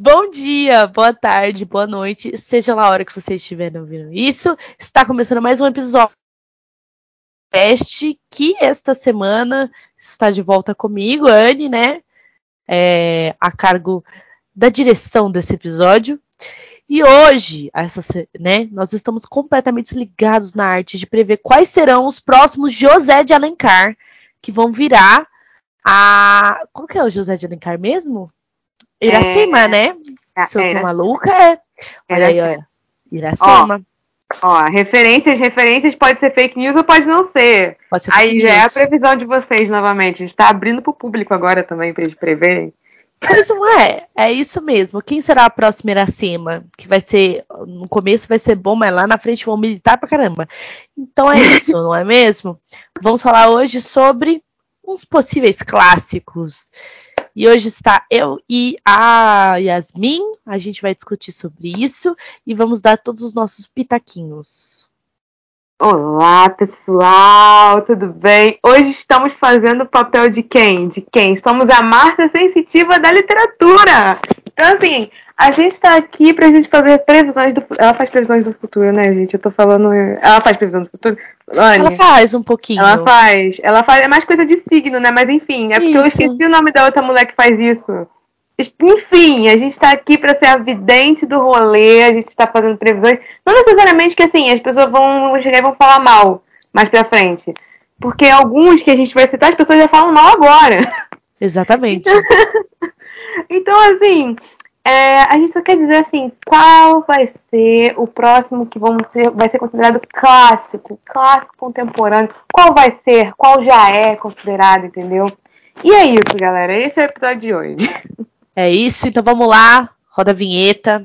Bom dia, boa tarde, boa noite, seja lá a hora que você estiver ouvindo isso. Está começando mais um episódio teste que esta semana está de volta comigo, Anne, né? É, a cargo da direção desse episódio. E hoje, essa, né, nós estamos completamente ligados na arte de prever quais serão os próximos José de Alencar que vão virar a. Como que é o José de Alencar mesmo? Iracema, é... né? Sou é, maluca, é. Olha aí, olha. Iracema. Ó, ó, referências, referências pode ser fake news ou pode não ser. Pode ser Aí é a previsão de vocês novamente. A gente tá abrindo pro público agora também pra eles preverem. Pois não é, é isso mesmo. Quem será a próxima Iracema? Que vai ser, no começo vai ser bom, mas lá na frente vão militar pra caramba. Então é isso, não é mesmo? Vamos falar hoje sobre uns possíveis clássicos. E hoje está eu e a Yasmin. A gente vai discutir sobre isso e vamos dar todos os nossos pitaquinhos. Olá, pessoal, tudo bem? Hoje estamos fazendo o papel de quem? De quem? Somos a Marta Sensitiva da Literatura. Então, assim, a gente está aqui para a gente fazer previsões do Ela faz previsões do futuro, né, gente? Eu tô falando. Ela faz previsão do futuro? Ela faz um pouquinho. Ela faz. Ela faz. É mais coisa de signo, né? Mas enfim, é porque isso. eu esqueci o nome da outra mulher que faz isso. Enfim, a gente está aqui para ser a vidente do rolê, a gente está fazendo previsões. Não necessariamente que assim, as pessoas vão chegar e vão falar mal mais pra frente. Porque alguns que a gente vai citar, as pessoas já falam mal agora. Exatamente. então, assim, é, a gente só quer dizer assim, qual vai ser o próximo que vamos ser, vai ser considerado clássico, clássico contemporâneo. Qual vai ser, qual já é considerado, entendeu? E é isso, galera. Esse é o episódio de hoje. É isso, então vamos lá. Roda a vinheta.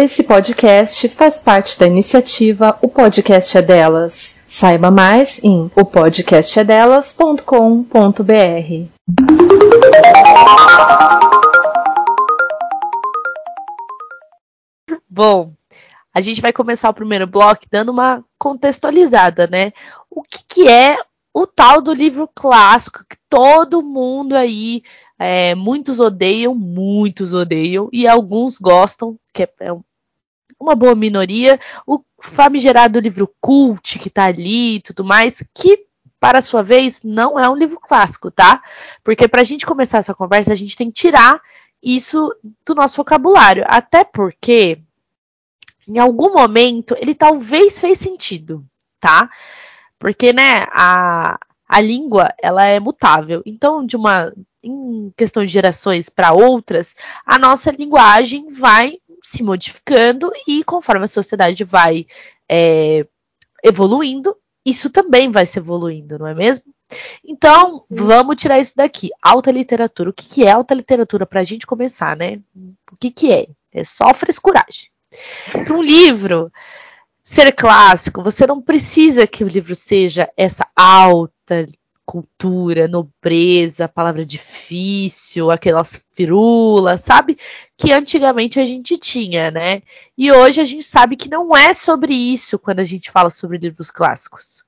Esse podcast faz parte da iniciativa O Podcast é Delas. Saiba mais em opodcastedelas.com.br. Bom, a gente vai começar o primeiro bloco dando uma contextualizada, né? O que, que é o tal do livro clássico que todo mundo aí é, muitos odeiam, muitos odeiam, e alguns gostam, que é, é uma boa minoria, o famigerado livro cult que tá ali e tudo mais, que, para sua vez, não é um livro clássico, tá? Porque para a gente começar essa conversa, a gente tem que tirar isso do nosso vocabulário. Até porque, em algum momento, ele talvez fez sentido, tá? Porque, né, a, a língua, ela é mutável. Então, de uma em questão de gerações para outras, a nossa linguagem vai se modificando e conforme a sociedade vai é, evoluindo, isso também vai se evoluindo, não é mesmo? Então, vamos tirar isso daqui. Alta literatura. O que, que é alta literatura para a gente começar, né? O que, que é? É só frescuragem. Para um livro ser clássico, você não precisa que o livro seja essa alta cultura, nobreza, palavra difícil, aquelas firulas, sabe? Que antigamente a gente tinha, né? E hoje a gente sabe que não é sobre isso quando a gente fala sobre livros clássicos.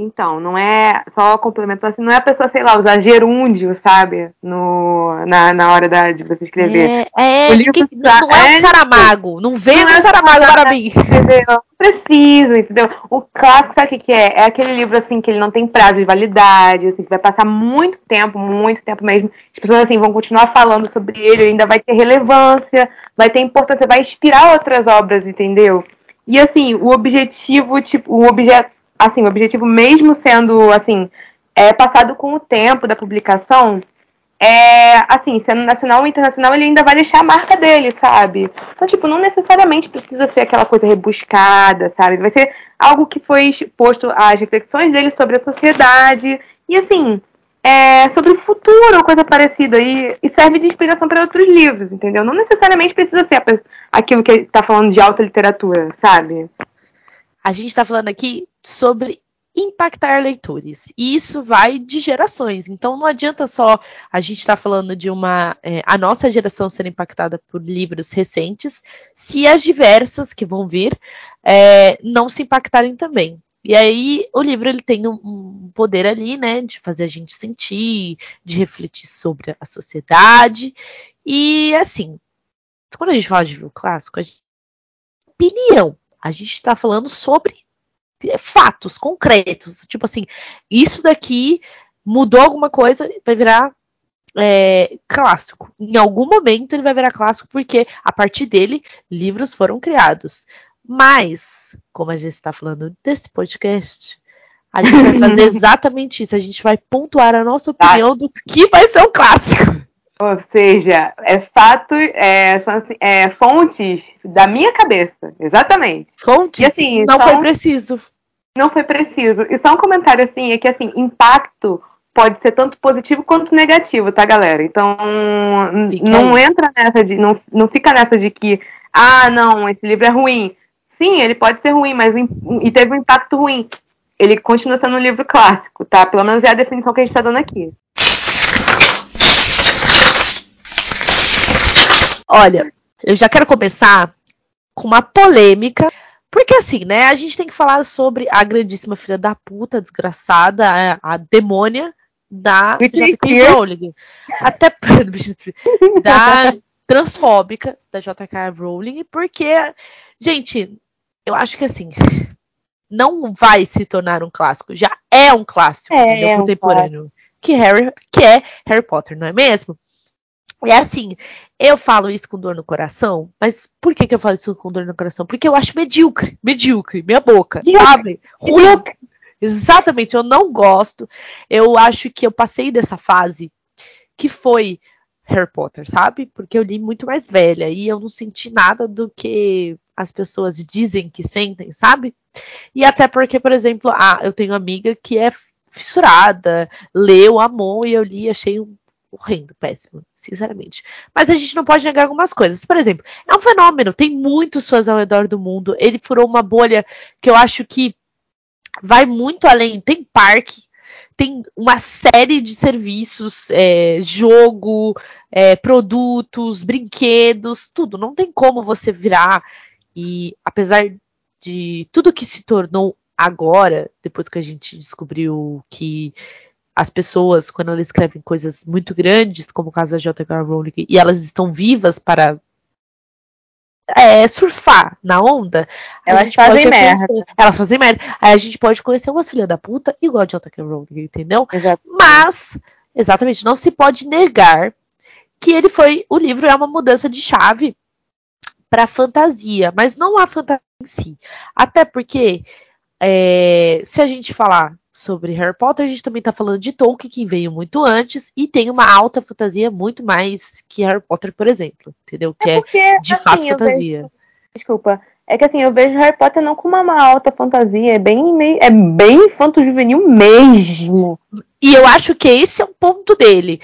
Então, não é só complementando assim, não é a pessoa, sei lá, usar gerúndio, sabe? No, na, na hora da, de você escrever. É, é o livro que, não é, é Saramago, não vem não é Saramago para mim. Entendeu? Não preciso, entendeu? O clássico, sabe o que é? É aquele livro assim que ele não tem prazo de validade, assim, que vai passar muito tempo, muito tempo mesmo. As pessoas assim vão continuar falando sobre ele, ainda vai ter relevância, vai ter importância, vai inspirar outras obras, entendeu? E assim, o objetivo, tipo, o objeto assim, o objetivo mesmo sendo, assim, é, passado com o tempo da publicação, é, assim, sendo nacional ou internacional, ele ainda vai deixar a marca dele, sabe? Então, tipo, não necessariamente precisa ser aquela coisa rebuscada, sabe? Vai ser algo que foi exposto às reflexões dele sobre a sociedade. E, assim, é, sobre o futuro ou coisa parecida e, e serve de inspiração para outros livros, entendeu? Não necessariamente precisa ser aquilo que está falando de alta literatura, sabe? A gente está falando aqui sobre impactar leitores. E isso vai de gerações. Então não adianta só a gente estar tá falando de uma é, a nossa geração ser impactada por livros recentes, se as diversas que vão vir é, não se impactarem também. E aí o livro ele tem um, poder ali, né, de fazer a gente sentir, de refletir sobre a sociedade. E assim, quando a gente fala de livro clássico, a gente, opinião, a gente está falando sobre fatos concretos. Tipo assim, isso daqui mudou alguma coisa, vai virar é, clássico. Em algum momento ele vai virar clássico, porque a partir dele livros foram criados. Mas, como a gente está falando desse podcast, a gente vai fazer exatamente isso. A gente vai pontuar a nossa tá. opinião do que vai ser um clássico. Ou seja, é fato, é, são assim, é, fontes da minha cabeça, exatamente. Fontes? E assim, não são, foi preciso. Não foi preciso. E só um comentário assim, é que assim, impacto pode ser tanto positivo quanto negativo, tá, galera? Então, fica não aí. entra nessa de, não, não fica nessa de que, ah, não, esse livro é ruim. Sim, ele pode ser ruim, mas e teve um impacto ruim. Ele continua sendo um livro clássico, tá? Pelo menos é a definição que a gente está dando aqui. Olha, eu já quero começar com uma polêmica. Porque assim, né? A gente tem que falar sobre a grandíssima filha da puta, desgraçada, a, a demônia da J.K. Rowling. Até da transfóbica da J.K. Rowling, porque, gente, eu acho que assim, não vai se tornar um clássico, já é um clássico é, é contemporâneo. Um que, Harry, que é Harry Potter, não é mesmo? E assim, eu falo isso com dor no coração, mas por que, que eu falo isso com dor no coração? Porque eu acho medíocre, medíocre, minha boca, medíocre. sabe? Ruim. Exatamente, eu não gosto. Eu acho que eu passei dessa fase que foi Harry Potter, sabe? Porque eu li muito mais velha e eu não senti nada do que as pessoas dizem que sentem, sabe? E até porque, por exemplo, ah, eu tenho amiga que é fissurada, leu, amou e eu li, achei um horrendo, péssimo, sinceramente. Mas a gente não pode negar algumas coisas. Por exemplo, é um fenômeno, tem muitos fãs ao redor do mundo. Ele furou uma bolha que eu acho que vai muito além. Tem parque, tem uma série de serviços, é, jogo, é, produtos, brinquedos, tudo. Não tem como você virar e, apesar de tudo que se tornou agora, depois que a gente descobriu que as pessoas, quando elas escrevem coisas muito grandes, como o caso da J.K. Rowling, e elas estão vivas para é, surfar na onda, elas fazem merda. Elas fazem merda. Aí a gente pode conhecer umas filhas da puta igual a J.K. Rowling, entendeu? Exatamente. Mas, exatamente, não se pode negar que ele foi. O livro é uma mudança de chave para fantasia, mas não a fantasia em si. Até porque, é, se a gente falar sobre Harry Potter, a gente também está falando de Tolkien, que veio muito antes, e tem uma alta fantasia muito mais que Harry Potter, por exemplo, entendeu? Que é, porque, é de assim, fato fantasia. Vejo... Desculpa. É que assim, eu vejo Harry Potter não como uma alta fantasia, é bem, é bem infanto-juvenil mesmo. E eu acho que esse é o ponto dele.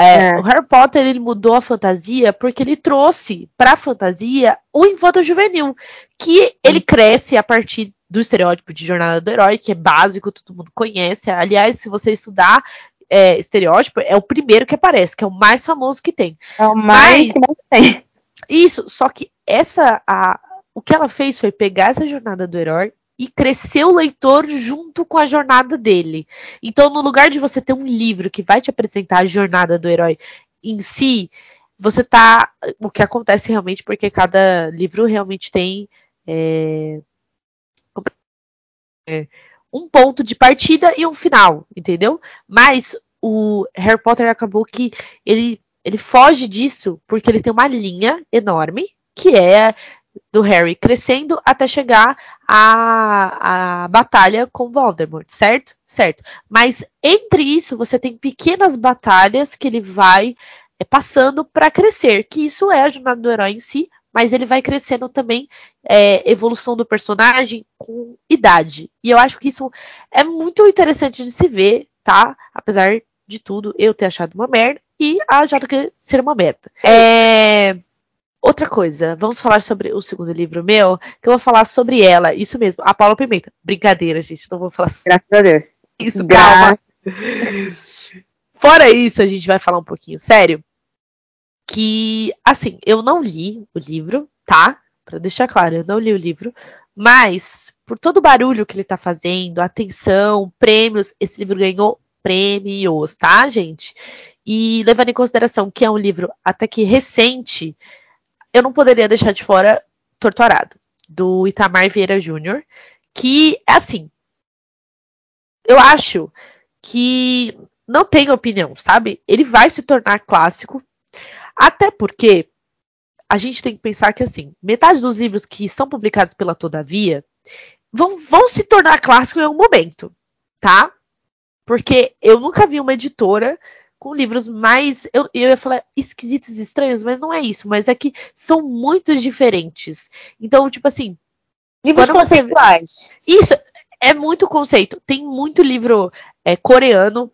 É, é. O Harry Potter ele mudou a fantasia porque ele trouxe para a fantasia o infanto juvenil, que ele cresce a partir do estereótipo de jornada do herói, que é básico, todo mundo conhece. Aliás, se você estudar é, estereótipo, é o primeiro que aparece, que é o mais famoso que tem. É o mais Mas, que mais tem. Isso, só que essa a, o que ela fez foi pegar essa jornada do herói e crescer o leitor junto com a jornada dele. Então, no lugar de você ter um livro que vai te apresentar a jornada do herói em si, você tá. O que acontece realmente, porque cada livro realmente tem é, é, um ponto de partida e um final, entendeu? Mas o Harry Potter acabou que ele, ele foge disso porque ele tem uma linha enorme que é do Harry crescendo até chegar à, à batalha com Voldemort, certo? Certo. Mas entre isso você tem pequenas batalhas que ele vai é, passando para crescer, que isso é a jornada do herói em si, mas ele vai crescendo também é, evolução do personagem com idade. E eu acho que isso é muito interessante de se ver, tá? Apesar de tudo eu ter achado uma merda e a JK ser uma merda. É... Outra coisa, vamos falar sobre o segundo livro meu, que eu vou falar sobre ela, isso mesmo, a Paula Pimenta. Brincadeira, gente, não vou falar sobre Graças a Deus. Isso, calma. Fora isso, a gente vai falar um pouquinho sério. Que, assim, eu não li o livro, tá? Pra deixar claro, eu não li o livro, mas por todo o barulho que ele tá fazendo, atenção, prêmios, esse livro ganhou prêmios, tá, gente? E levando em consideração que é um livro até que recente, eu não poderia deixar de fora Torturado, do Itamar Vieira Júnior, que, assim, eu acho que não tem opinião, sabe? Ele vai se tornar clássico, até porque a gente tem que pensar que, assim, metade dos livros que são publicados pela Todavia vão, vão se tornar clássico em algum momento, tá? Porque eu nunca vi uma editora com livros mais. Eu, eu ia falar esquisitos e estranhos, mas não é isso. Mas é que são muito diferentes. Então, tipo assim. Livros conceituais. Você... Isso, é muito conceito. Tem muito livro é, coreano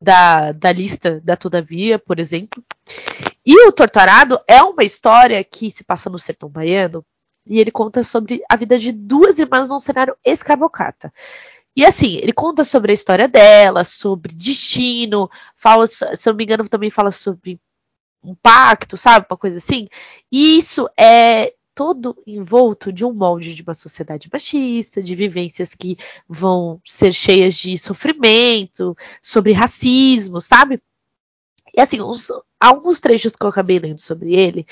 da, da lista da Todavia, por exemplo. E o Torturado é uma história que se passa no sertão baiano. E ele conta sobre a vida de duas irmãs num cenário escravocata. E assim, ele conta sobre a história dela, sobre destino, fala, se eu não me engano, também fala sobre um pacto, sabe? Uma coisa assim. E isso é todo envolto de um molde de uma sociedade machista, de vivências que vão ser cheias de sofrimento, sobre racismo, sabe? E assim, uns, alguns trechos que eu acabei lendo sobre ele,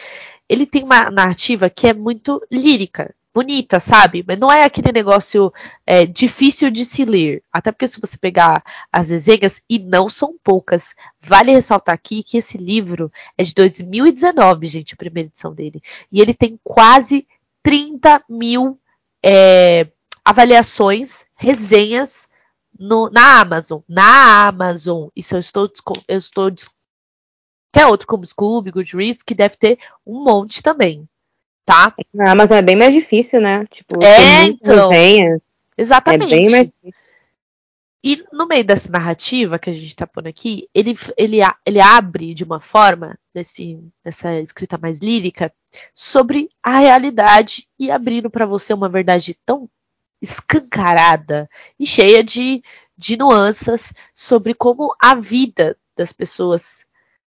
ele tem uma narrativa que é muito lírica bonita, sabe? Mas não é aquele negócio é, difícil de se ler. Até porque se você pegar as resenhas, e não são poucas, vale ressaltar aqui que esse livro é de 2019, gente, a primeira edição dele. E ele tem quase 30 mil é, avaliações, resenhas no, na Amazon. Na Amazon. Isso eu estou, eu estou que outro como Scooby, Goodreads, que deve ter um monte também tá? Na Amazon é bem mais difícil, né? Tipo, é, então. Exatamente. É bem mais difícil. E no meio dessa narrativa que a gente tá pondo aqui, ele, ele, ele abre de uma forma, nesse, nessa escrita mais lírica, sobre a realidade e abrindo para você uma verdade tão escancarada e cheia de, de nuances sobre como a vida das pessoas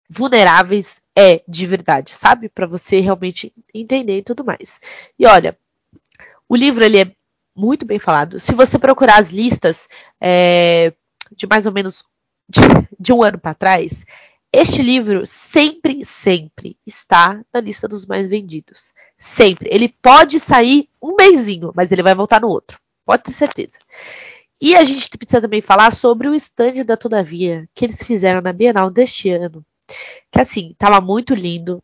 vulneráveis é de verdade, sabe? Para você realmente entender e tudo mais. E olha, o livro ele é muito bem falado. Se você procurar as listas é, de mais ou menos de, de um ano para trás, este livro sempre, sempre está na lista dos mais vendidos. Sempre. Ele pode sair um mêsinho, mas ele vai voltar no outro. Pode ter certeza. E a gente precisa também falar sobre o stand da Todavia que eles fizeram na Bienal deste ano. Que assim, tava muito lindo.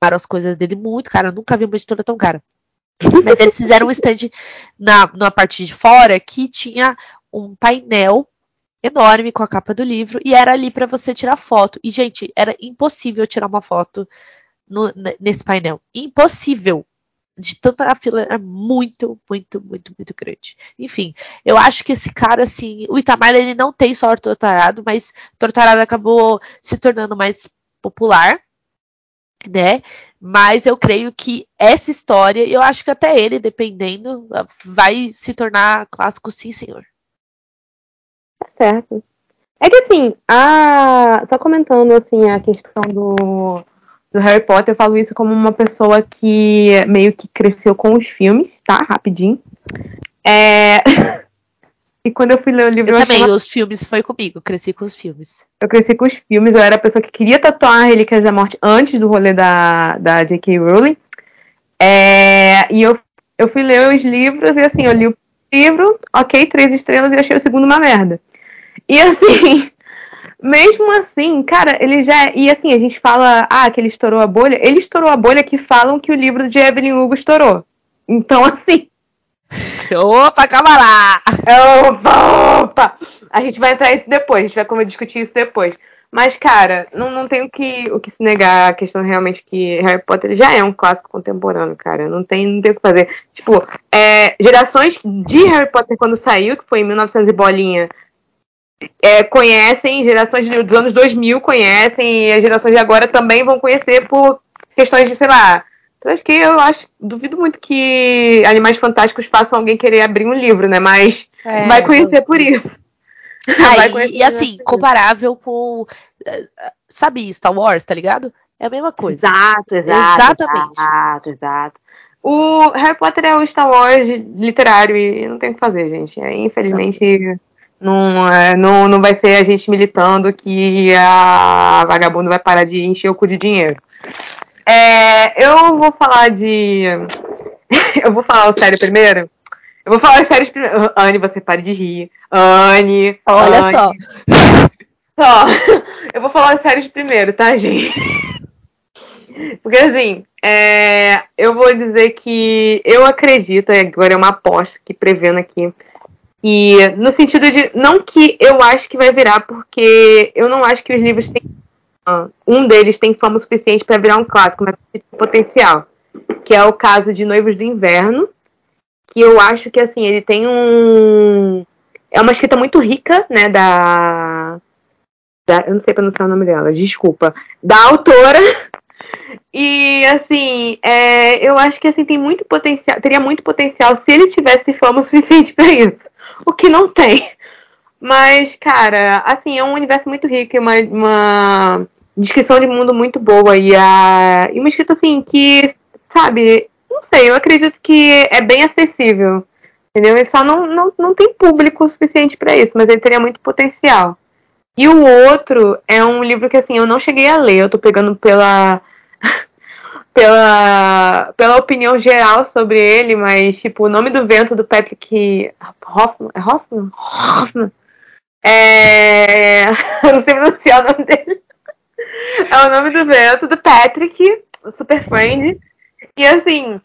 Para as coisas dele muito cara. Eu nunca vi uma editora tão cara. Mas eles fizeram um stand na, na parte de fora que tinha um painel enorme com a capa do livro e era ali para você tirar foto. E, gente, era impossível tirar uma foto no, nesse painel. Impossível de tanta a fila é muito, muito, muito, muito grande. Enfim, eu acho que esse cara, assim, o Itamar ele não tem só Tortarado, mas Tortarado acabou se tornando mais popular, né? Mas eu creio que essa história, eu acho que até ele, dependendo, vai se tornar clássico, sim, senhor. Tá certo. É que assim, a... só comentando assim a questão do do Harry Potter, eu falo isso como uma pessoa que meio que cresceu com os filmes, tá? Rapidinho. É... e quando eu fui ler o livro. Eu, eu também, os filmes foi comigo, cresci com os filmes. Eu cresci com os filmes, eu era a pessoa que queria tatuar a Relíquias da Morte antes do rolê da, da J.K. Rowling. É... E eu, eu fui ler os livros e assim, eu li o livro, ok, três estrelas e achei o segundo uma merda. E assim, mesmo assim, cara, ele já. E assim, a gente fala, ah, que ele estourou a bolha. Ele estourou a bolha que falam que o livro de Evelyn Hugo estourou. Então, assim. Opa, calma lá! Opa, opa! A gente vai entrar nisso depois, a gente vai como discutir isso depois. Mas, cara, não, não tem o que, o que se negar a questão realmente que Harry Potter já é um clássico contemporâneo, cara. Não tem, não tem o que fazer. Tipo, é, gerações de Harry Potter quando saiu, que foi em 1900 e bolinha, é, conhecem, gerações dos anos 2000 conhecem, e as gerações de agora também vão conhecer por questões de, sei lá. Acho que eu acho, duvido muito que Animais Fantásticos façam alguém querer abrir um livro, né? Mas é, vai conhecer por isso. Ah, e, e assim, comparável com. Eh, sabe, Star Wars, tá ligado? É a mesma coisa. Exato, exato. Exatamente. Exato, exato. O Harry Potter é o Star Wars literário e não tem o que fazer, gente. É, infelizmente, não, é, não, não vai ser a gente militando que a vagabundo vai parar de encher o cu de dinheiro. É, eu vou falar de. eu vou falar o sério primeiro. Eu vou falar as séries primeiro. Anne, você pare de rir. Anne. Olha Anne. só. Só. Eu vou falar as séries primeiro, tá, gente? Porque assim, é, eu vou dizer que eu acredito, agora é uma aposta que prevendo aqui. E no sentido de. Não que eu acho que vai virar, porque eu não acho que os livros têm. Um deles tem fama suficiente para virar um clássico, mas tem potencial. Que é o caso de Noivos do Inverno. Que eu acho que assim, ele tem um. É uma escrita muito rica, né? Da. da eu não sei pronunciar o nome dela, desculpa. Da autora e assim, é, eu acho que assim tem muito potencial, teria muito potencial se ele tivesse fama o suficiente para isso. O que não tem. Mas, cara, assim, é um universo muito rico, uma, uma descrição de mundo muito boa e, a, e uma escrita assim que, sabe, não sei, eu acredito que é bem acessível. Entendeu? Ele só não, não, não tem público suficiente para isso, mas ele teria muito potencial. E o outro é um livro que assim, eu não cheguei a ler, eu tô pegando pela pela, pela opinião geral sobre ele, mas, tipo, o nome do vento do Patrick Hoffman. É Hoffman? Hoffman. É. Não sei pronunciar o nome dele. É o nome do vento do Patrick, Super Friend. E assim,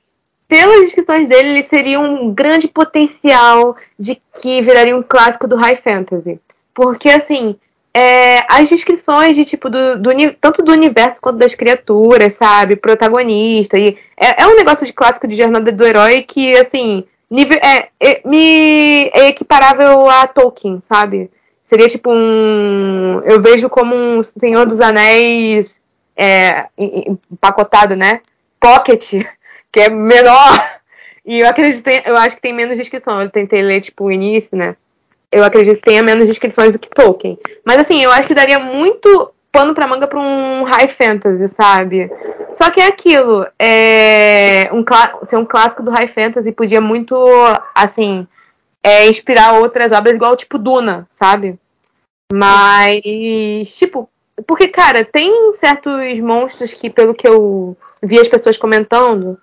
pelas descrições dele, ele seria um grande potencial de que viraria um clássico do High Fantasy. Porque, assim, é, as descrições de tipo do, do, tanto do universo quanto das criaturas, sabe, protagonista e é, é um negócio de clássico de jornada do herói que assim nível é, é, me é equiparável a Tolkien, sabe? Seria tipo um eu vejo como um Senhor dos Anéis é, empacotado, né? Pocket, que é menor. E eu acredito, eu acho que tem menos descrição. Eu tentei ler tipo o início, né? Eu acredito que tenha menos descrições do que Tolkien. Mas assim, eu acho que daria muito pano pra manga pra um high fantasy, sabe? Só que é aquilo, é um, ser um clássico do high fantasy podia muito, assim, é, inspirar outras obras igual tipo Duna, sabe? Mas, tipo, porque, cara, tem certos monstros que, pelo que eu vi as pessoas comentando,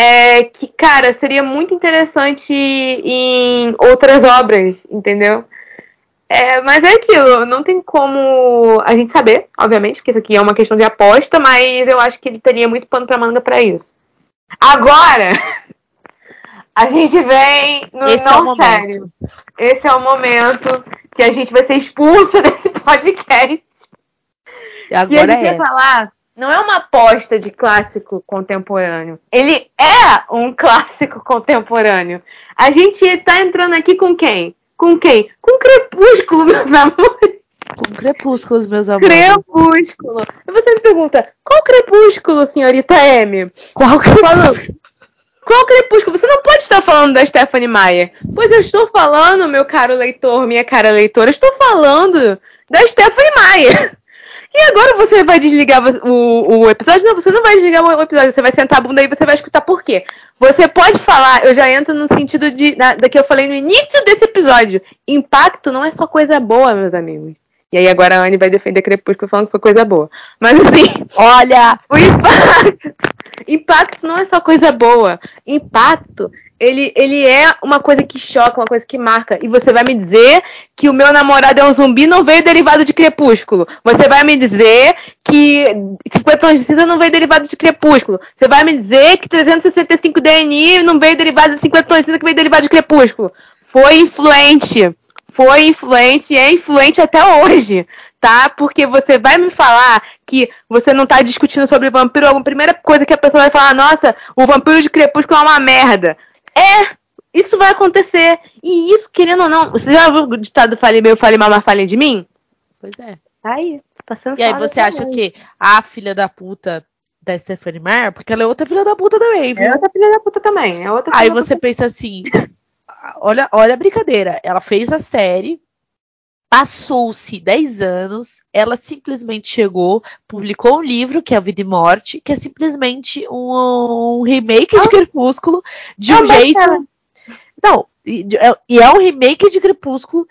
é que, cara, seria muito interessante em outras obras, entendeu? É, mas é aquilo, não tem como a gente saber, obviamente, porque isso aqui é uma questão de aposta, mas eu acho que ele teria muito pano pra manga para isso. Agora, a gente vem no Esse não é sério. Esse é o momento que a gente vai ser expulsa desse podcast. E agora e a gente é. vai falar não é uma aposta de clássico contemporâneo. Ele é um clássico contemporâneo. A gente está entrando aqui com quem? Com quem? Com Crepúsculo, meus amores. Com Crepúsculos, meus amores. Crepúsculo. E você me pergunta, qual Crepúsculo, senhorita M? Qual Crepúsculo? Qual crepúsculo? Você não pode estar falando da Stephanie Meyer. Pois eu estou falando, meu caro leitor, minha cara leitora, estou falando da Stephanie Meyer. E agora você vai desligar o, o episódio? Não, você não vai desligar o episódio. Você vai sentar a bunda aí e você vai escutar por quê. Você pode falar, eu já entro no sentido de, da, da que eu falei no início desse episódio. Impacto não é só coisa boa, meus amigos. E aí agora a Anne vai defender Crepúsculo falando que foi coisa boa. Mas assim, olha, o impacto, impacto não é só coisa boa. Impacto ele, ele é uma coisa que choca, uma coisa que marca. E você vai me dizer que o meu namorado é um zumbi não veio derivado de crepúsculo. Você vai me dizer que 50 tons de cinza não veio derivado de crepúsculo. Você vai me dizer que 365 DNI não veio derivado de 50 tons de cinza que veio derivado de crepúsculo. Foi influente. Foi influente e é influente até hoje tá? Porque você vai me falar que você não tá discutindo sobre vampiro, a primeira coisa que a pessoa vai falar, nossa, o vampiro de crepúsculo é uma merda. É, isso vai acontecer. E isso, querendo ou não, você já viu o ditado Fale meu, fale mal, mas de mim? Pois é. Tá aí. Passando E aí você acha que a filha da puta da Stephanie Meyer, porque ela é outra filha da puta também, viu? É outra filha da puta também. É outra Aí você pensa assim, olha, olha a brincadeira. Ela fez a série, passou-se 10 anos, ela simplesmente chegou, publicou um livro, que é a Vida e Morte, que é simplesmente um, um remake de Crepúsculo, de É um jeito. best-seller. Não, e é, e é um remake de Crepúsculo,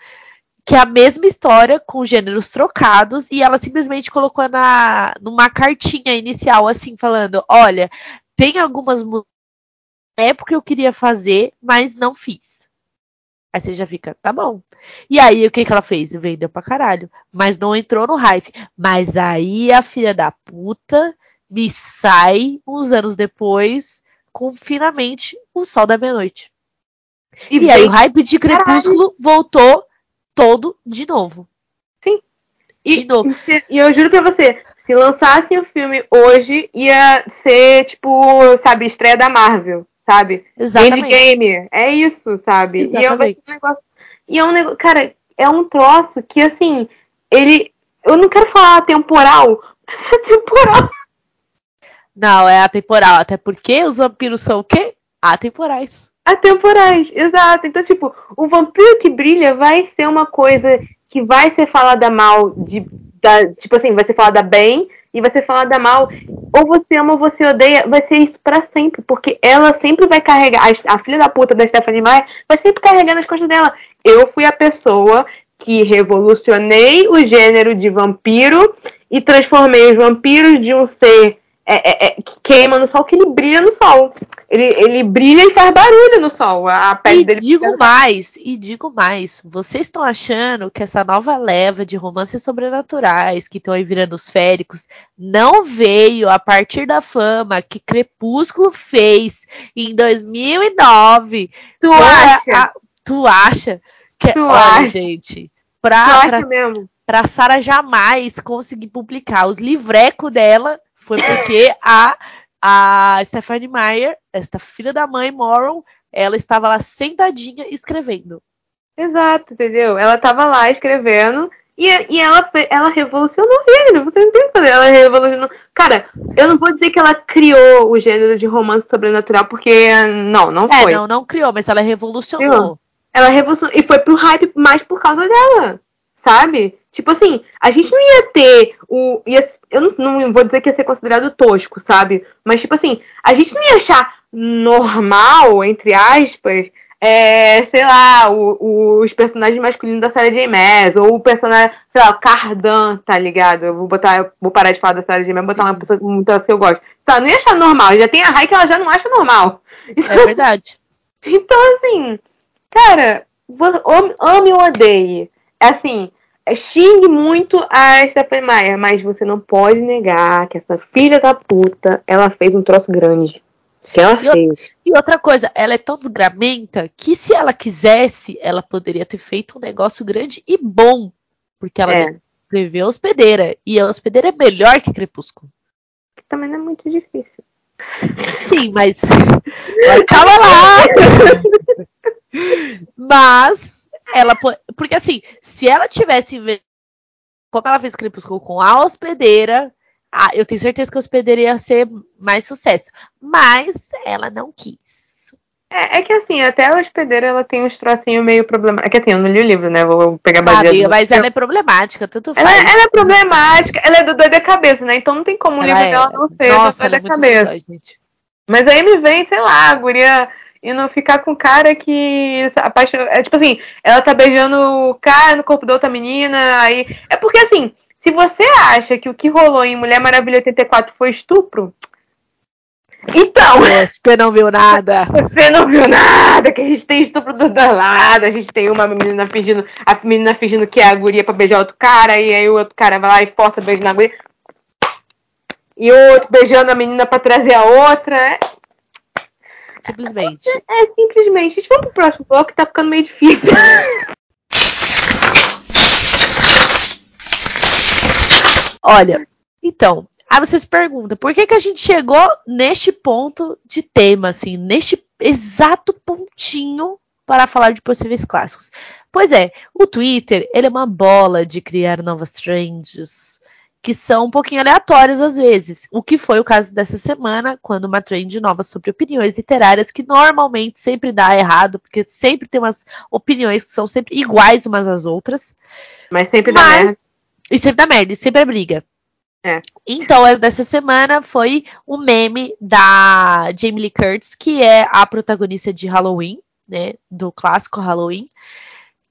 que é a mesma história, com gêneros trocados, e ela simplesmente colocou na, numa cartinha inicial, assim, falando: olha, tem algumas época eu queria fazer, mas não fiz. Aí você já fica, tá bom. E aí, o que, que ela fez? Vendeu pra caralho. Mas não entrou no hype. Mas aí a filha da puta me sai uns anos depois com finalmente o sol da meia-noite. E, aí o hype de Crepúsculo voltou todo de novo. E, de novo. e e eu juro pra você, se lançassem o filme hoje, ia ser, tipo, sabe, estreia da Marvel, sabe? Exatamente. Endgame. É isso, sabe? E é, um- Exatamente. um negócio. E é um negócio. Cara, é um troço que, assim, ele. Eu não quero falar temporal, mas é temporal. Não, é atemporal. Até porque os vampiros são o quê? Atemporais. Atemporais, exato. Então, tipo, o vampiro que brilha vai ser uma coisa que vai ser falada mal de. Da, tipo assim, vai ser falada bem e vai ser falada mal. Ou você ama ou você odeia, vai ser isso pra sempre. Porque ela sempre vai carregar. A, a filha da puta da Stephanie Meyer vai sempre carregar nas costas dela. Eu fui a pessoa que revolucionei o gênero de vampiro e transformei os vampiros de um ser é, é, é, que queima no sol, que ele brilha no sol. Ele, ele brilha e faz barulho no sol. A pele E dele digo mais, e digo mais, vocês estão achando que essa nova leva de romances sobrenaturais que estão aí virando os féricos não veio a partir da fama que Crepúsculo fez em 2009? Tu acha? a- tu acha? Que, Tu olha, acha? gente, tu pra, acha pra, mesmo? pra Sarah jamais conseguir publicar os livrecos dela foi porque a, a Stephanie Meyer, esta filha da mãe Moron, ela estava lá sentadinha escrevendo. Exato, entendeu? Ela tava lá escrevendo e, e ela, ela revolucionou o gênero. Você não tem que fazer. Ela revolucionou. Cara, eu não vou dizer que ela criou o gênero de romance sobrenatural, porque não, não É, foi. não, não criou, mas ela revolucionou. Ela revolucionou. E foi pro hype mais por causa dela. Sabe? Tipo assim, a gente não ia ter o. Ia, eu não, não vou dizer que ia ser considerado tosco, sabe? Mas, tipo assim, a gente não ia achar normal, entre aspas, é, sei lá, o- os personagens masculinos da série de Maas, ou o personagem, sei lá, o Cardan, tá ligado? Eu vou botar, eu vou parar de falar da série de Maas, botar uma pessoa muito assim, eu gosto. Tá, não ia achar normal. Já tem a Rai que ela já não acha normal. É verdade. Então, assim, cara, ame- ou odeie. É Assim, xingue muito a Stephanie Meyer, mas você não pode negar que essa filha da puta, ela fez um troço grande. Que ela E fez. E outra coisa, ela é tão desgramenta que se ela quisesse, ela poderia ter feito um negócio grande e bom. Porque ela É. escreveu a hospedeira. E a hospedeira é melhor que Crepúsculo. Que também não é muito difícil. Sim, mas. mas calma lá! mas ela. po- Porque assim, se ela tivesse. Como ela fez Crepúsculo com a hospedeira, ah, eu tenho certeza que a hospedeira ia ser mais sucesso. Mas ela não quis. É, é que assim, até a hospedeira ela tem uns trocinhos meio problemáticos. É que assim, eu não li o livro, né? Vou pegar Ah, baseado. amiga, no- mas ela é problemática, tanto Ela, faz. ela é problemática, ela é do doido da cabeça, né? Então não tem como o Ela livro é- dela não ser Nossa, do ela é doido da muito cabeça. gente. Mas aí me vem, sei lá, a guria e não ficar com cara que. Apaixon... É tipo assim, ela tá beijando o cara no corpo da outra menina. Aí. É porque assim, se você acha que o que rolou em Mulher Maravilha 84 foi estupro. Então, Você não viu nada. você não viu nada, que a gente tem estupro do lados, a gente tem uma menina fingindo, a menina fingindo que é a guria pra beijar outro cara, e aí o outro cara vai lá e força beijo na guria. E outro beijando a menina pra trazer a outra. É, Simplesmente. é simplesmente. Gente, vamos pro próximo bloco que tá ficando meio difícil. Olha, então, aí você se pergunta, por que, que a gente chegou neste ponto de tema, assim, neste exato pontinho para falar de possíveis clássicos. Pois é, o Twitter, ele é uma bola de criar novas trends que são um pouquinho aleatórias às vezes. O que foi o caso dessa semana, quando uma trend nova sobre opiniões literárias, que normalmente sempre dá errado, porque sempre tem umas opiniões que são sempre iguais umas às outras. Mas sempre dá merda. E sempre dá merda, e sempre é briga. É. Então, dessa semana foi o meme da Jamie Lee Curtis, que é a protagonista de Halloween, né? Do clássico Halloween.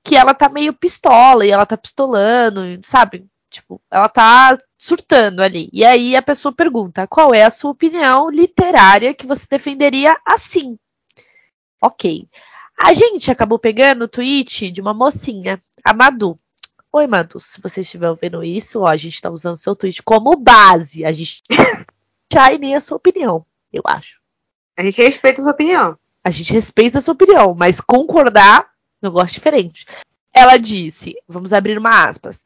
Que ela tá meio pistola e ela tá pistolando, sabe? Tipo, ela tá surtando ali. E aí a pessoa pergunta: qual é a sua opinião literária que você defenderia assim? Ok. A gente acabou pegando o tweet de uma mocinha, a Madu. Oi, Madu, se você estiver ouvindo isso, ó, a gente tá usando seu tweet como base. A gente já nem a sua opinião, eu acho. A gente respeita a sua opinião. A gente respeita a sua opinião, mas concordar, eu gosto diferente. Ela disse, vamos abrir uma aspas.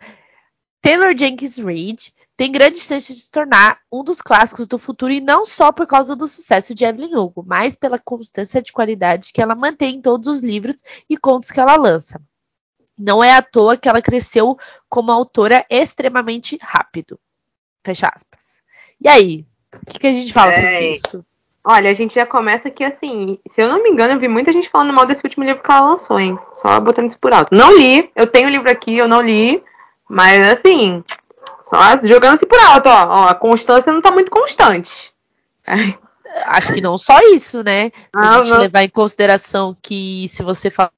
Taylor Jenkins Reid tem grandes chances de se tornar um dos clássicos do futuro e não só por causa do sucesso de Evelyn Hugo, mas pela constância de qualidade que ela mantém em todos os livros e contos que ela lança. Não é à toa que ela cresceu como autora extremamente rápido. Fecha aspas. E aí? O que, que a gente fala é... sobre isso? Olha, a gente já começa aqui assim. Se eu não me engano, eu vi muita gente falando mal desse último livro que ela lançou, hein? Só botando isso por alto. Não li, eu tenho o livro aqui, eu não li. Mas assim, só jogando assim por alto, ó. ó a constância não tá muito constante. Acho que não só isso, né? Se ah, a gente não. levar em consideração que se você fala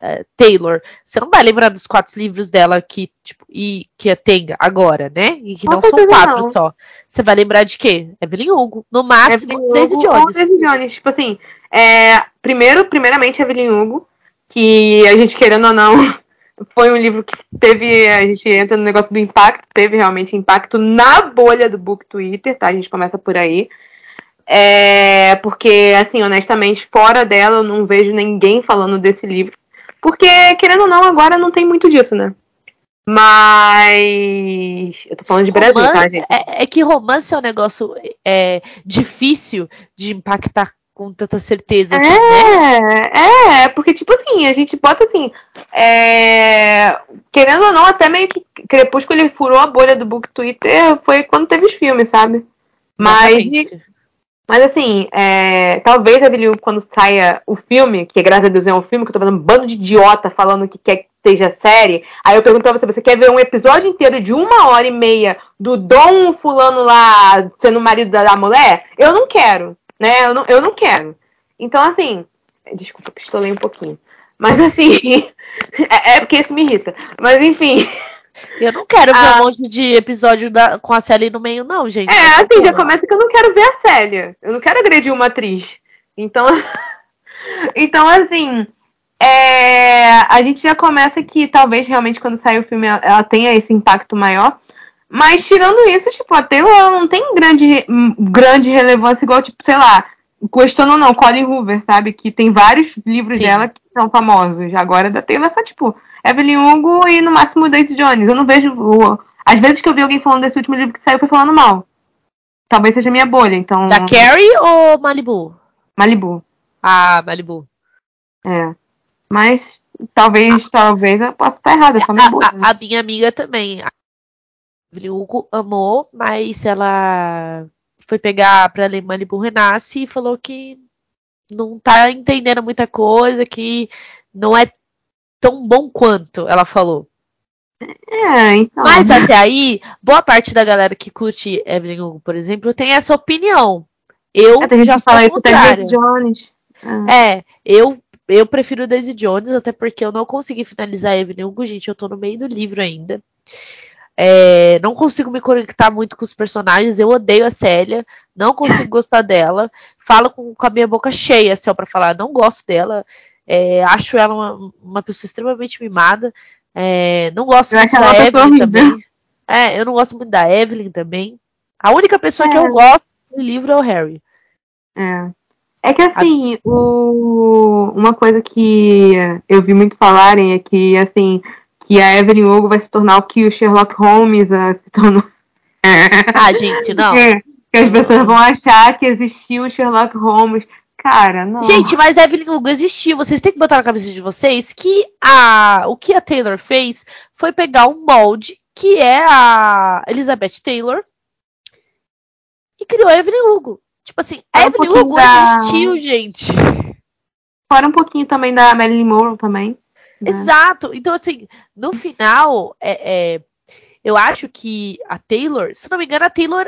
é, Taylor, você não vai lembrar dos quatro livros dela que, tipo, e que tem agora, né? E que não são quatro não. só. Você vai lembrar de quê? Evelyn Hugo. No máximo, Daisy Jones. Daisy Jones. Tipo assim, é, primeiro, primeiramente, Evelyn Hugo, que a gente querendo ou não, foi um livro que teve. A gente entra no negócio do impacto, teve realmente impacto na bolha do book Twitter, tá? A gente começa por aí. É, porque, assim, honestamente, fora dela, eu não vejo ninguém falando desse livro. Porque, querendo ou não, agora não tem muito disso, né? Mas. Eu tô falando de Brasil, tá, romance, tá, gente? É, é, que romance é um negócio é, difícil de impactar com tanta certeza. Assim, é, né? é, porque, tipo assim, a gente bota assim. É, querendo ou não, até meio que Crepúsculo ele furou a bolha do book Twitter foi quando teve os filmes, sabe? Mas. Mas assim, é, talvez a Billy quando saia o filme, que graças a Deus é um filme, que eu tô vendo um bando de idiota falando que quer que seja série. Aí eu pergunto pra você, você quer ver um episódio inteiro de uma hora e meia do Dom fulano lá sendo o marido da, da mulher? Eu não quero né? Eu não, eu não quero. Então, assim, desculpa, pistolei um pouquinho. Mas assim, é, é, porque isso me irrita. Mas enfim. Eu não quero ver ah, um monte de episódio da, com a Célia no meio, não, gente. É, assim, já começa que eu não quero ver a Célia. Eu não quero agredir uma atriz. Então, então assim, é, a gente já começa que talvez realmente quando sair o filme ela, ela tenha esse impacto maior. Mas tirando isso, tipo, a Taylor ela não tem grande, grande relevância, igual, tipo, sei lá, gostando ou não, Colin Hoover, sabe? Que tem vários livros Sim. dela que são famosos. Agora da Taylor é só, tipo, Evelyn Hugo e no máximo Daisy Jones. Eu não vejo. O... Às vezes que eu vi alguém falando desse último livro que saiu, foi falando mal. Talvez seja minha bolha, então. Da Carrie ou Malibu? Malibu. Ah, Malibu. É. Mas talvez, ah. talvez eu possa estar errada. A, a, a, minha amiga também. Hugo amou, mas ela foi pegar pra ler Malibu Renasce e falou que não tá entendendo muita coisa, que não é tão bom quanto ela falou. É, então. Mas até aí, boa parte da galera que curte Evelyn Hugo, por exemplo, tem essa opinião. Eu é, já falo isso até Jones. É. é, eu eu prefiro Daisy Jones, até porque eu não consegui finalizar Evelyn Hugo, gente, eu tô no meio do livro ainda. É, não consigo me conectar muito com os personagens. Eu odeio a Célia. Não consigo gostar dela. Falo com, com a minha boca cheia, assim, para falar. Não gosto dela. É, acho ela uma, uma, pessoa extremamente mimada. É, não gosto eu muito da Evelyn também. É, eu não gosto muito da Evelyn também. A única pessoa que eu é. gosto do livro é o Harry. É. É que assim, o... uma coisa que eu vi muito falarem é que assim, que a Evelyn Hugo vai se tornar o que o Sherlock Holmes uh, se tornou. Ah, gente, não. que, que as pessoas vão achar que existiu o Sherlock Holmes. cara, não. Gente, mas Evelyn Hugo existiu. Vocês têm que botar na cabeça de vocês que a, o que a Taylor fez foi pegar um molde que é a Elizabeth Taylor e criou a Evelyn Hugo. Tipo assim, a É um Evelyn pouquinho Hugo da- existiu, gente. Fora um pouquinho também da Marilyn Monroe também. Né? Exato. Então, assim, no final, é, é, eu acho que a Taylor, se não me engano, a Taylor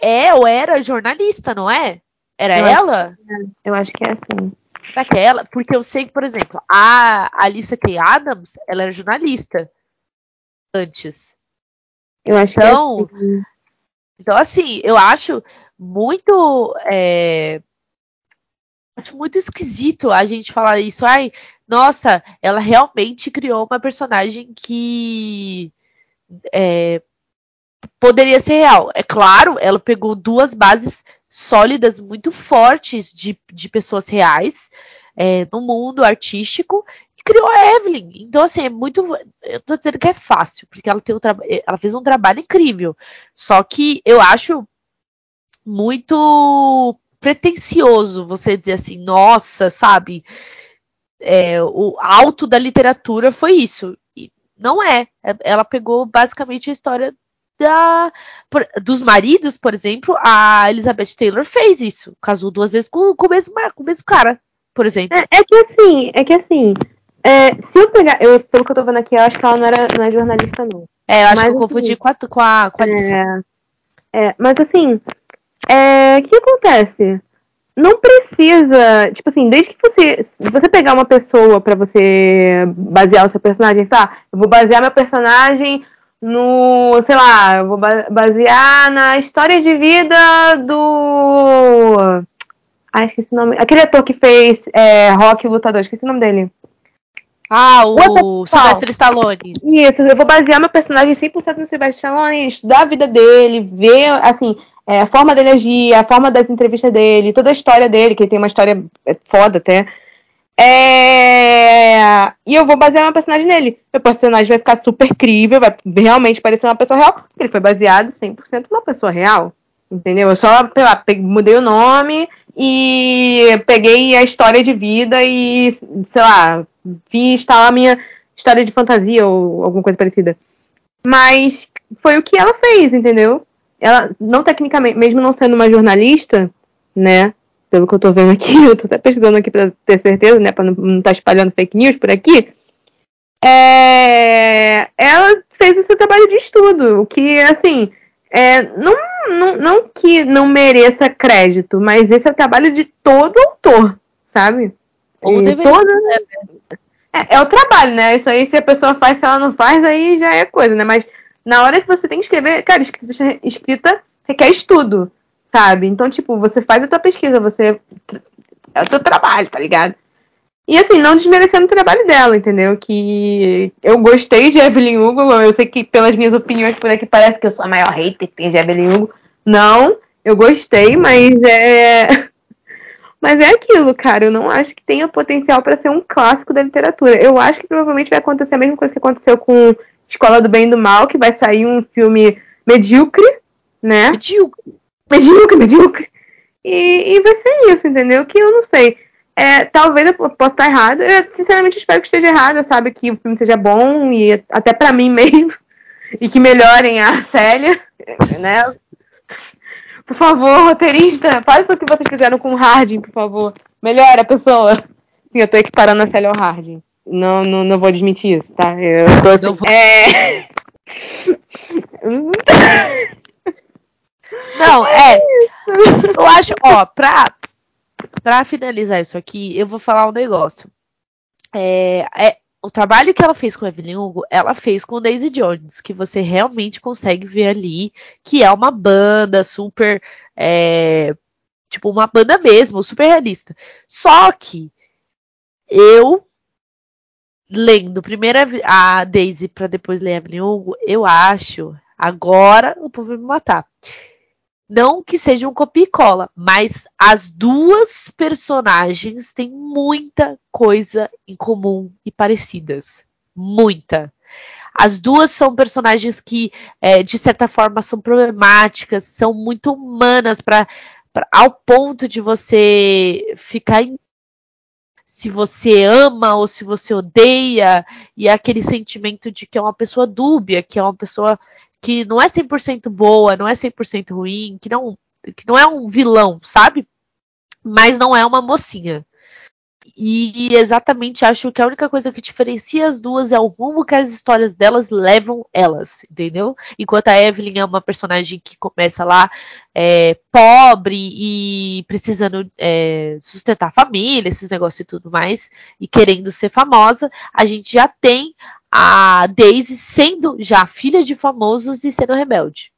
é ou era jornalista, não é? Era Eu acho ela? Eu acho que é assim. Daquela? Porque eu sei que, por exemplo, a Alicia Kay Adams, ela era jornalista antes. Eu acho Então, que é assim. Então, assim, eu acho muito. é, acho muito esquisito a gente falar isso. Ai, nossa, ela realmente criou uma personagem que é, poderia ser real. É claro, ela pegou duas bases sólidas, muito fortes de, de pessoas reais é, no mundo artístico e criou a Evelyn. Então, assim, é muito. Eu tô dizendo que é fácil, porque ela, tem um traba- ela fez um trabalho incrível. Só que eu acho muito pretencioso você dizer assim, nossa, sabe? é, o alto da literatura foi isso. E não é. É- Ela pegou basicamente a história da, por- dos maridos, por exemplo. A Elizabeth Taylor fez isso. Casou duas vezes com, com o, mesmo, com o mesmo cara, por exemplo. É, é que assim, é que assim. é, se eu pegar. Eu, pelo que eu tô vendo aqui, eu acho que ela não, era, não é jornalista, não. É, eu acho Mas, que eu confundi assim, com a, com a, com a. É, é, mas assim, é, o que acontece? Não precisa, tipo assim, desde que você, se você pegar uma pessoa pra você basear o seu personagem, tá? Eu vou basear meu personagem no, sei lá, eu vou ba- basear na história de vida do, ai, esqueci o nome, aquele ator que fez é, Rock Lutador, esqueci o nome dele. Ah, o Outra- Sylvester Stallone. Isso, eu vou basear meu personagem 100% no Sebastian Stallone, estudar a vida dele, ver, assim, é, a forma dele agir, a forma das entrevistas dele, toda a história dele, que ele tem uma história é, foda até. É... E eu vou basear meu personagem nele. Meu personagem vai ficar super crível, vai realmente parecer uma pessoa real, porque ele foi baseado 100% numa pessoa real. Entendeu? Eu só, sei lá, pe- mudei o nome e peguei a história de vida e, sei lá, fiz tal a minha história de fantasia ou alguma coisa parecida. Mas foi o que ela fez, entendeu? Ela, não tecnicamente, mesmo não sendo uma jornalista, né? Pelo que eu tô vendo aqui, eu tô até pesquisando aqui pra ter certeza, né? Pra não estar espalhando fake news por aqui. É, ela fez o seu trabalho de estudo, o que, assim, é, não, não, não que não mereça crédito, mas esse é o trabalho de todo autor, sabe? Ou deveria toda- ser. é, é o trabalho, né? Isso aí, se a pessoa faz, se ela não faz, aí já é coisa, né? Mas na hora que você tem que escrever, cara, escrita, escrita requer estudo, sabe? Então, tipo, você faz a tua pesquisa, você. É o teu trabalho, tá ligado? E assim, não desmerecendo o trabalho dela, entendeu? Que eu gostei de Evelyn Hugo, eu sei que pelas minhas opiniões por aqui parece que eu sou a maior hater que tem de Evelyn Hugo. Não, eu gostei, mas é. Mas é aquilo, cara. Eu não acho que tenha potencial para ser um clássico da literatura. Eu acho que provavelmente vai acontecer a mesma coisa que aconteceu com Escola do Bem e do Mal, que vai sair um filme medíocre, né? Medíocre. Medíocre, medíocre. E, e vai ser isso, entendeu? Que eu não sei. É, talvez eu possa estar errada. Eu, sinceramente, espero que esteja errada, sabe? Que o filme seja bom e até pra mim mesmo. E que melhorem a Célia, né? Por favor, roteirista, faz o que vocês fizeram com o Harding, por favor. Melhora a pessoa. Sim, eu tô equiparando a Célia ao Harding. Não, não, não vou admitir isso, tá? Eu tô assim, Não vou- É. Não, é. Eu acho, ó, pra, pra finalizar isso aqui, eu vou falar um negócio. É, é, o trabalho que ela fez com a Evelyn Hugo, ela fez com o Daisy Jones, que você realmente consegue ver ali, que é uma banda super. é, tipo, uma banda mesmo, super realista. Só que eu, lendo primeiro a Daisy pra depois ler a Evelyn Hugo, eu acho. Agora o povo vai me matar. Não que seja um copia e cola, mas as duas personagens têm muita coisa em comum e parecidas. Muita. As duas são personagens que, é, de certa forma, são problemáticas, são muito humanas para ao ponto de você ficar em, se você ama ou se você odeia, e é aquele sentimento de que é uma pessoa dúbia, que é uma pessoa que não é 100% boa, não é 100% ruim, que não, que não é um vilão, sabe? Mas não é uma mocinha. E exatamente acho que a única coisa que diferencia as duas é o rumo que as histórias delas levam elas, entendeu? Enquanto a Evelyn é uma personagem que começa lá é, pobre e precisando é, sustentar a família, esses negócios e tudo mais, e querendo ser famosa, a gente já tem a Daisy sendo já filha de famosos e sendo rebelde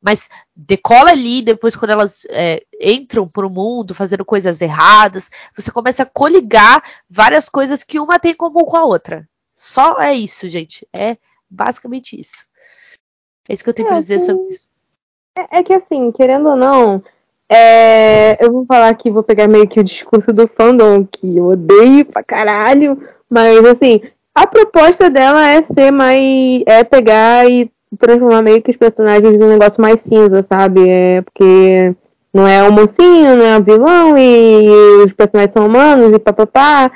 mas decola ali, depois quando elas é, entram pro mundo fazendo coisas erradas, você começa a coligar várias coisas que uma tem em comum com a outra. Só é isso, gente. É basicamente isso. É isso que eu tenho é, pra dizer assim, sobre isso. É, é, que assim, querendo ou não, é, eu vou falar aqui, vou pegar meio que o discurso do fandom, que eu odeio pra caralho, mas assim, a proposta dela é ser mais. é pegar e transformar meio que os personagens num negócio mais cinza, sabe? É porque não é o mocinho, não é o vilão, e, os personagens são humanos, e papapá.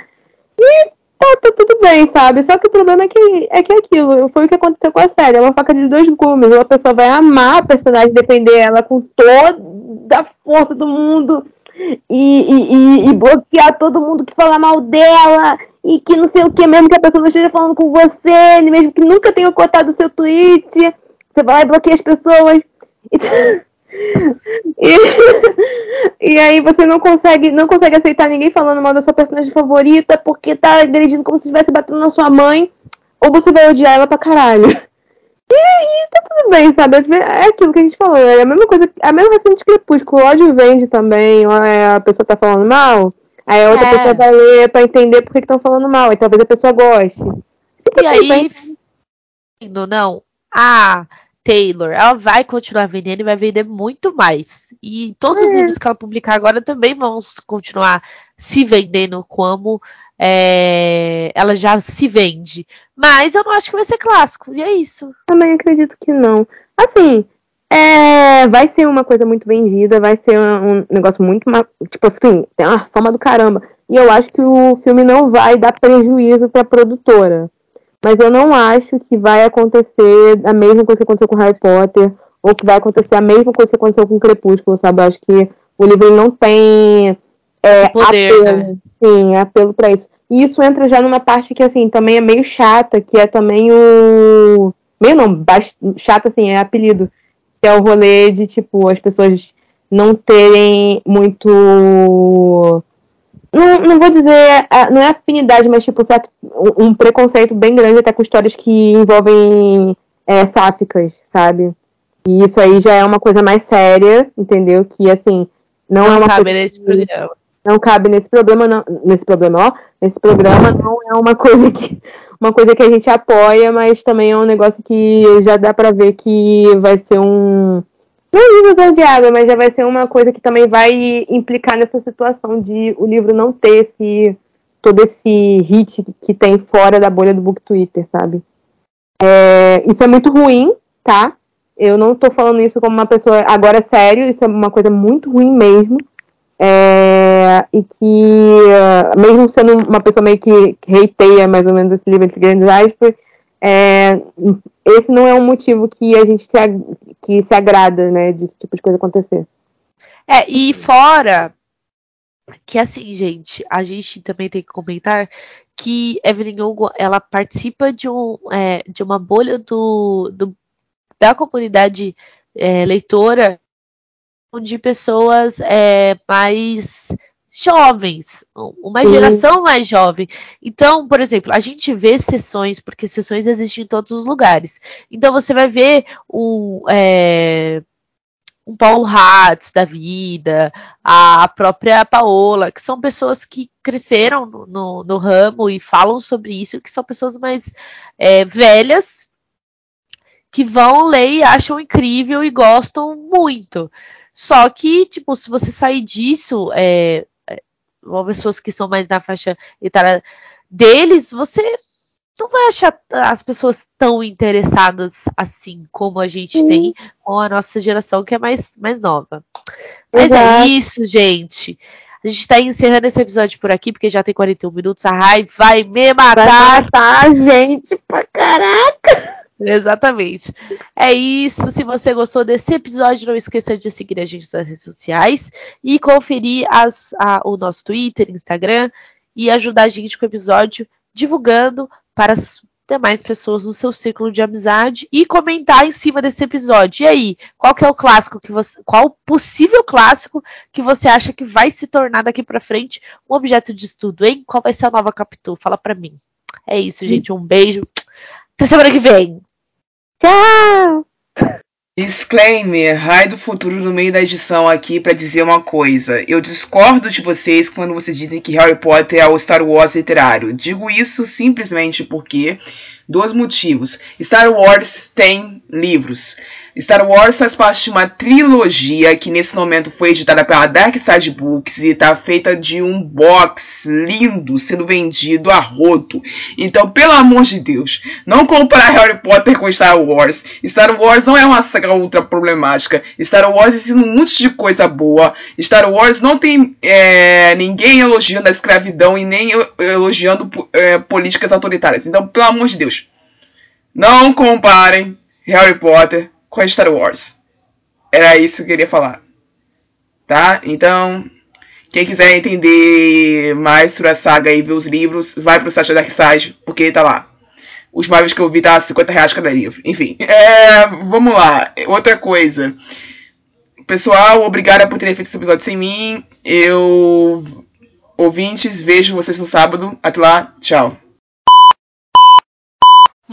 E tá, tá, tudo bem, sabe? Só que o problema é que é que é aquilo, foi o que aconteceu com a série, é uma faca de dois gumes. Uma pessoa vai amar a personagem, defender ela com toda a força do mundo. E, e, e, bloquear todo mundo que fala mal dela e que não sei o que, mesmo que a pessoa não esteja falando com você, mesmo que nunca tenha cortado o seu tweet, você vai lá e bloqueia as pessoas. E, e, aí você não consegue, não consegue aceitar ninguém falando mal da sua personagem favorita porque tá agredindo como se estivesse batendo na sua mãe, ou você vai odiar ela pra caralho. E aí tá tudo bem, sabe? É aquilo que a gente falou, é a mesma coisa, a mesma coisa de crepúsculo, o ódio vende também, a pessoa tá falando mal. Aí a outra é. pessoa vai ler pra entender por que estão falando mal. E talvez a pessoa goste. E, e aí, não, a Taylor, ela vai continuar vendendo e vai vender muito mais. E todos é. os livros que ela publicar agora também vão continuar se vendendo como é, ela já se vende. Mas eu não acho que vai ser clássico. E é isso. Também acredito que não. Assim, é, vai ser uma coisa muito vendida, vai ser um negócio muito. Tipo assim, tem uma fama do caramba. E eu acho que o filme não vai dar prejuízo pra produtora. Mas eu não acho que vai acontecer a mesma coisa que aconteceu com Harry Potter, ou que vai acontecer a mesma coisa que aconteceu com Crepúsculo, sabe? Eu acho que o livro não tem é, poder, apelo, né? sim, apelo para isso. E isso entra já numa parte que, assim, também é meio chata, que é também o. Meio não, chata, assim, é apelido que é o rolê de, tipo, as pessoas não terem muito. Não, não vou dizer, não é afinidade, mas tipo, certo, um preconceito bem grande até com histórias que envolvem é, sáficas, sabe? E isso aí já é uma coisa mais séria, entendeu? Que assim, não, não é uma cabe nesse que, programa. Não cabe nesse problema, não, nesse problema, ó. Nesse programa não é uma coisa que uma coisa que a gente apoia, mas também é um negócio que já dá para ver que vai ser um. Não divisor de água, mas já vai ser uma coisa que também vai implicar nessa situação de o livro não ter esse, todo esse hit que tem fora da bolha do book Twitter, sabe? É, isso é muito ruim, tá? Eu não tô falando isso como uma pessoa. Agora, sério, isso é uma coisa muito ruim mesmo. É, e que, mesmo sendo uma pessoa meio que reiteia mais ou menos esse livro entre grandes aspas, é, esse não é um motivo que a gente se, que se agrada, né, desse tipo de coisa acontecer. É, e fora que assim, gente, a gente também tem que comentar que Evelyn Hugo, ela participa de, um, é, de uma bolha do, do da comunidade é, leitora de pessoas é, mais jovens, uma geração mais jovem. Então, por exemplo, a gente vê sessões, porque sessões existem em todos os lugares. Então você vai ver um, é, um Paulo Hatz da vida, a própria Paola, que são pessoas que cresceram no, no, no ramo e falam sobre isso, que são pessoas mais é, velhas, que vão ler e acham incrível e gostam muito. Só que, tipo, se você sair disso, é, é, pessoas que são mais na faixa etária deles, você não vai achar as pessoas tão interessadas assim como a gente Sim. tem com a nossa geração que é mais, mais nova. Mas é Exato. isso, gente. A gente tá encerrando esse episódio por aqui, porque já tem 41 minutos. A Rai vai me Vai matar. matar a gente pra caraca. Exatamente. É isso. Se você gostou desse episódio, não esqueça de seguir a gente nas redes sociais e conferir as, a- o nosso Twitter, Instagram e ajudar a gente com o episódio divulgando para as demais pessoas no seu círculo de amizade e comentar em cima desse episódio. E aí, qual que é o clássico que você, qual possível clássico que você acha que vai se tornar daqui pra frente um objeto de estudo, hein? Qual vai ser a nova Capitu? Fala pra mim. É isso, gente. Um beijo. Até semana que vem. Tchau. Disclaimer, raio do futuro no meio da edição aqui pra dizer uma coisa. Eu discordo de vocês quando vocês dizem que Harry Potter é o Star Wars literário. Digo isso simplesmente porque dois motivos. Star Wars tem livros. Star Wars faz parte de uma trilogia que nesse momento foi editada pela Dark Side Books e está feita de um box lindo sendo vendido a rodo. Então, pelo amor de Deus, não comparar Harry Potter com Star Wars. Star Wars não é uma saga ultra problemática. Star Wars ensina um monte de coisa boa. Star Wars não tem é, ninguém elogiando a escravidão e nem elogiando é, políticas autoritárias. Então, pelo amor de Deus, não comparem Harry Potter com Star Wars. Era isso que eu queria falar. Tá? Então, quem quiser entender mais sobre a saga e ver os livros, vai pro site da Dark Side, porque tá lá. Os Marvels que eu vi tá 50 reais cada livro. Enfim, é, vamos lá. Outra coisa. Pessoal, obrigada por terem feito esse episódio sem mim. Eu. Ouvintes, vejo vocês no sábado. Até lá, tchau.